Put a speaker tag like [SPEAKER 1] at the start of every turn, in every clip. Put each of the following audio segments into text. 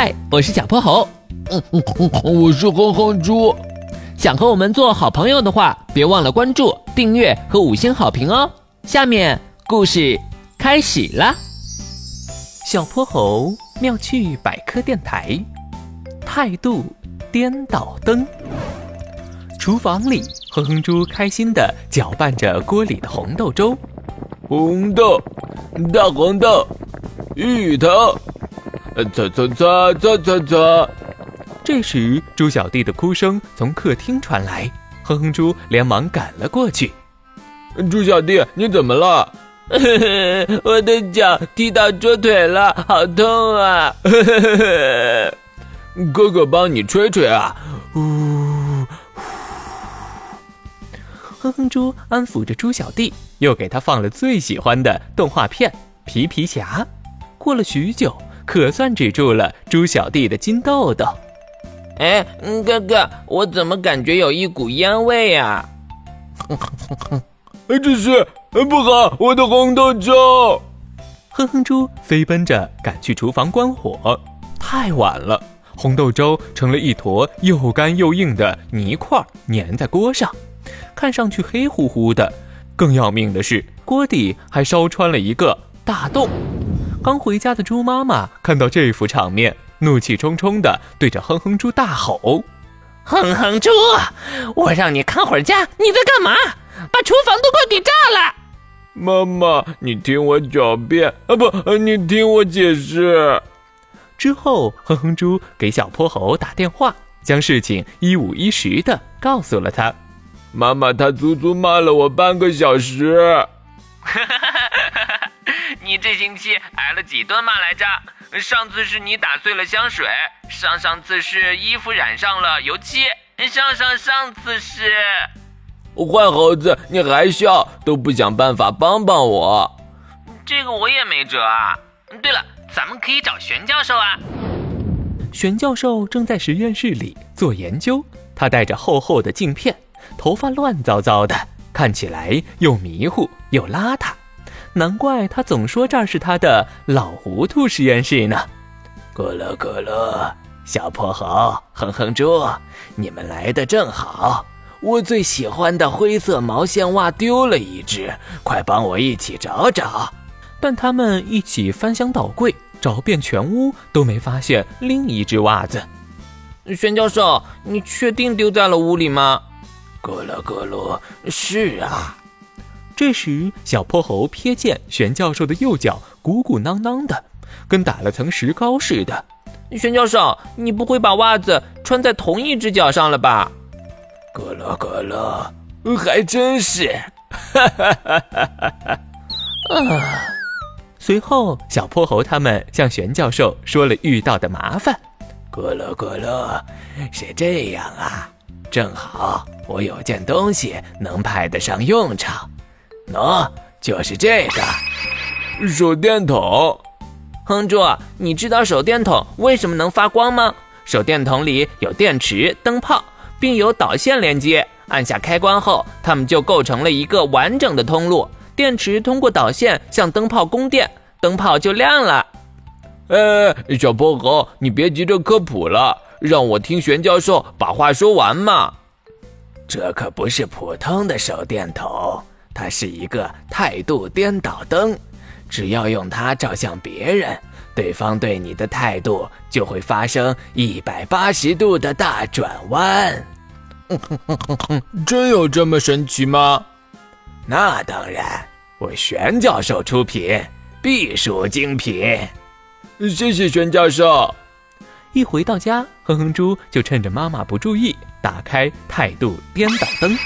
[SPEAKER 1] 嗨，我是小泼猴。
[SPEAKER 2] 嗯嗯嗯，我是哼哼猪。
[SPEAKER 1] 想和我们做好朋友的话，别忘了关注、订阅和五星好评哦。下面故事开始啦。小泼猴妙趣百科电台，态度颠倒灯。厨房里，哼哼猪开心地搅拌着锅里的红豆粥。
[SPEAKER 2] 红豆，大黄豆，芋头，擦擦擦擦擦擦。
[SPEAKER 1] 这时，猪小弟的哭声从客厅传来，哼哼猪连忙赶了过去。
[SPEAKER 2] 猪小弟，你怎么了？
[SPEAKER 3] 我的脚踢到桌腿了，好痛啊！
[SPEAKER 2] 哥哥帮你吹吹啊。呜，
[SPEAKER 1] 哼哼猪安抚着猪小弟，又给他放了最喜欢的动画片《皮皮侠》。过了许久，可算止住了猪小弟的金豆豆。
[SPEAKER 3] 哎，哥哥，我怎么感觉有一股烟味呀？
[SPEAKER 2] 这是不好，我的红豆粥！
[SPEAKER 1] 哼哼猪飞奔着赶去厨房关火，太晚了，红豆粥成了一坨又干又硬的泥块，粘在锅上，看上去黑乎乎的。更要命的是，锅底还烧穿了一个大洞。刚回家的猪妈妈看到这幅场面。怒气冲冲地对着哼哼猪大吼：“
[SPEAKER 3] 哼哼猪，我让你看会儿家，你在干嘛？把厨房都快给炸了！”
[SPEAKER 2] 妈妈，你听我狡辩啊，不，你听我解释。
[SPEAKER 1] 之后，哼哼猪给小泼猴打电话，将事情一五一十的告诉了他。
[SPEAKER 2] 妈妈，他足足骂了我半个小时。
[SPEAKER 3] 你这星期挨了几顿骂来着？上次是你打碎了香水，上上次是衣服染上了油漆，上上上次是……
[SPEAKER 2] 坏猴子，你还笑，都不想办法帮帮我？
[SPEAKER 3] 这个我也没辙啊。对了，咱们可以找玄教授啊。
[SPEAKER 1] 玄教授正在实验室里做研究，他戴着厚厚的镜片，头发乱糟糟的，看起来又迷糊又邋遢。难怪他总说这儿是他的老糊涂实验室呢。
[SPEAKER 4] 咕噜咕噜，小泼猴，哼哼猪，你们来的正好。我最喜欢的灰色毛线袜丢了一只，快帮我一起找找。
[SPEAKER 1] 但他们一起翻箱倒柜，找遍全屋都没发现另一只袜子。
[SPEAKER 3] 玄教授，你确定丢在了屋里吗？
[SPEAKER 4] 咕噜咕噜，是啊。
[SPEAKER 1] 这时，小泼猴瞥见玄教授的右脚鼓鼓囊囊的，跟打了层石膏似的。
[SPEAKER 3] 玄教授，你不会把袜子穿在同一只脚上了吧？
[SPEAKER 4] 咯咯咯咯，还真是。哈哈哈哈哈哈！
[SPEAKER 1] 啊！随后，小泼猴他们向玄教授说了遇到的麻烦。
[SPEAKER 4] 咯咯咯咯，是这样啊，正好我有件东西能派得上用场。喏，就是这个
[SPEAKER 2] 手电筒。
[SPEAKER 3] 哼猪，你知道手电筒为什么能发光吗？手电筒里有电池、灯泡，并有导线连接。按下开关后，它们就构成了一个完整的通路。电池通过导线向灯泡供电，灯泡就亮了。
[SPEAKER 2] 哎，小泼猴，你别急着科普了，让我听玄教授把话说完嘛。
[SPEAKER 4] 这可不是普通的手电筒。它是一个态度颠倒灯，只要用它照向别人，对方对你的态度就会发生一百八十度的大转弯。
[SPEAKER 2] 真有这么神奇吗？
[SPEAKER 4] 那当然，我玄教授出品，必属精品。
[SPEAKER 2] 谢谢玄教授。
[SPEAKER 1] 一回到家，哼哼猪就趁着妈妈不注意，打开态度颠倒灯。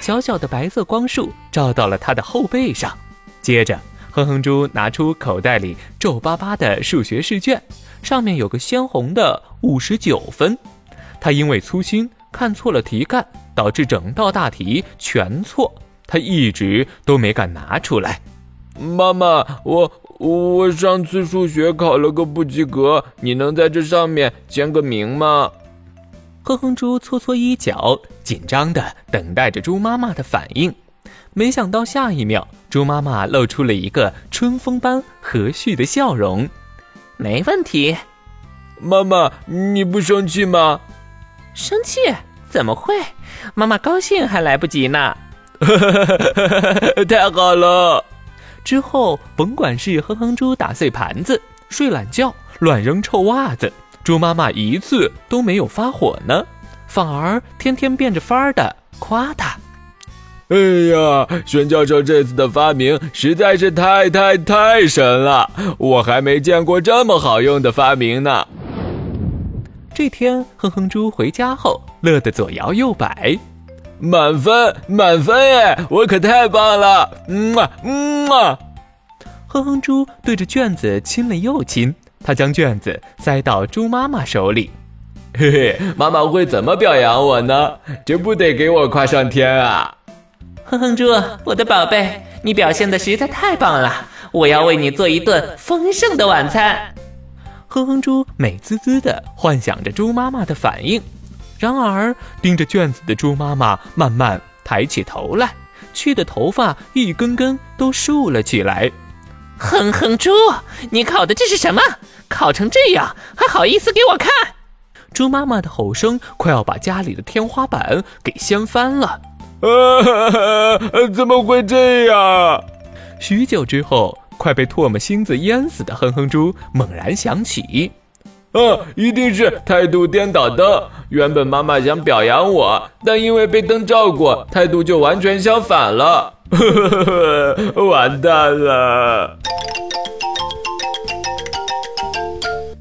[SPEAKER 1] 小小的白色光束照到了他的后背上，接着，哼哼猪拿出口袋里皱巴巴的数学试卷，上面有个鲜红的五十九分。他因为粗心看错了题干，导致整道大题全错。他一直都没敢拿出来。
[SPEAKER 2] 妈妈，我我上次数学考了个不及格，你能在这上面签个名吗？
[SPEAKER 1] 哼哼猪搓搓衣角，紧张的等待着猪妈妈的反应。没想到下一秒，猪妈妈露出了一个春风般和煦的笑容。
[SPEAKER 3] 没问题，
[SPEAKER 2] 妈妈，你不生气吗？
[SPEAKER 3] 生气？怎么会？妈妈高兴还来不及呢。
[SPEAKER 2] 太好了！
[SPEAKER 1] 之后甭管是哼哼猪打碎盘子、睡懒觉、乱扔臭袜子，猪妈妈一次都没有发火呢，反而天天变着法儿的夸他。
[SPEAKER 2] 哎呀，玄教授这次的发明实在是太太太神了，我还没见过这么好用的发明呢。
[SPEAKER 1] 这天，哼哼猪回家后乐得左摇右摆，
[SPEAKER 2] 满分，满分耶！我可太棒了，嗯嘛，嗯嘛。
[SPEAKER 1] 哼哼猪对着卷子亲了又亲，他将卷子塞到猪妈妈手里。
[SPEAKER 2] 嘿嘿，妈妈会怎么表扬我呢？这不得给我夸上天啊！
[SPEAKER 3] 哼哼猪，我的宝贝，你表现的实在太棒了！我要为你做一顿丰盛的晚餐。
[SPEAKER 1] 哼哼猪美滋滋的幻想着猪妈妈的反应，然而盯着卷子的猪妈妈慢慢抬起头来，气得头发一根根都竖了起来。
[SPEAKER 3] 哼哼猪，你考的这是什么？烤成这样还好意思给我看？
[SPEAKER 1] 猪妈妈的吼声快要把家里的天花板给掀翻了。
[SPEAKER 2] 啊！怎么会这样？
[SPEAKER 1] 许久之后，快被唾沫星子淹死的哼哼猪猛然想起，
[SPEAKER 2] 啊，一定是态度颠倒的。原本妈妈想表扬我，但因为被灯照过，态度就完全相反了。完蛋了！